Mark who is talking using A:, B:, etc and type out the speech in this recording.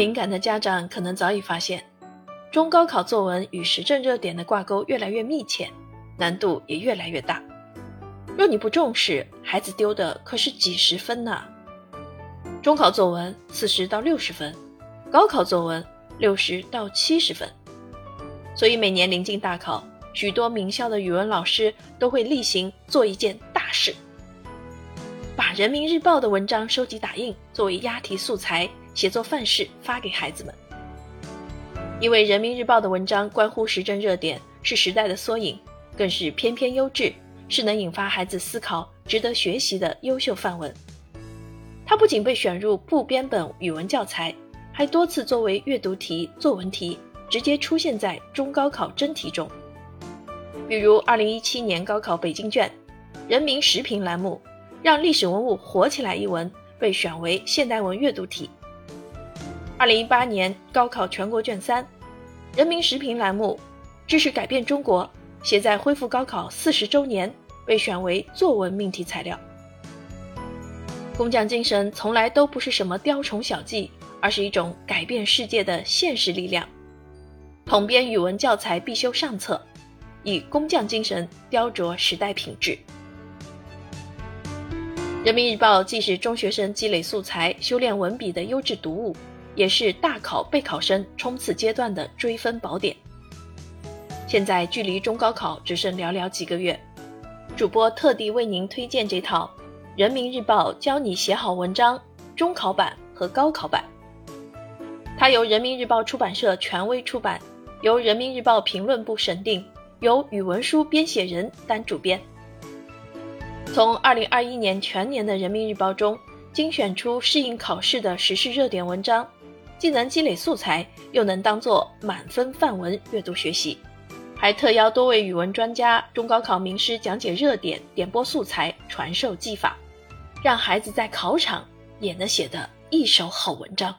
A: 敏感的家长可能早已发现，中高考作文与时政热点的挂钩越来越密切，难度也越来越大。若你不重视，孩子丢的可是几十分呢。中考作文四十到六十分，高考作文六十到七十分。所以每年临近大考，许多名校的语文老师都会例行做一件大事，把人民日报的文章收集打印，作为押题素材。写作范式发给孩子们，因为人民日报的文章关乎时政热点，是时代的缩影，更是篇篇优质，是能引发孩子思考、值得学习的优秀范文。它不仅被选入部编本语文教材，还多次作为阅读题、作文题，直接出现在中高考真题中。比如2017年高考北京卷“人民时评”栏目，让历史文物活起来一文被选为现代文阅读题。二零一八年高考全国卷三，人民时评栏目，知识改变中国，写在恢复高考四十周年，被选为作文命题材料。工匠精神从来都不是什么雕虫小技，而是一种改变世界的现实力量。统编语文教材必修上册，以工匠精神雕琢时代品质。人民日报既是中学生积累素材、修炼文笔的优质读物。也是大考备考生冲刺阶段的追分宝典。现在距离中高考只剩寥寥几个月，主播特地为您推荐这套《人民日报教你写好文章》中考版和高考版。它由人民日报出版社权威出版，由人民日报评论部审定，由语文书编写人担主编。从2021年全年的人民日报中精选出适应考试的时事热点文章。既能积累素材，又能当做满分范文阅读学习，还特邀多位语文专家、中高考名师讲解热点、点播素材、传授技法，让孩子在考场也能写得一手好文章。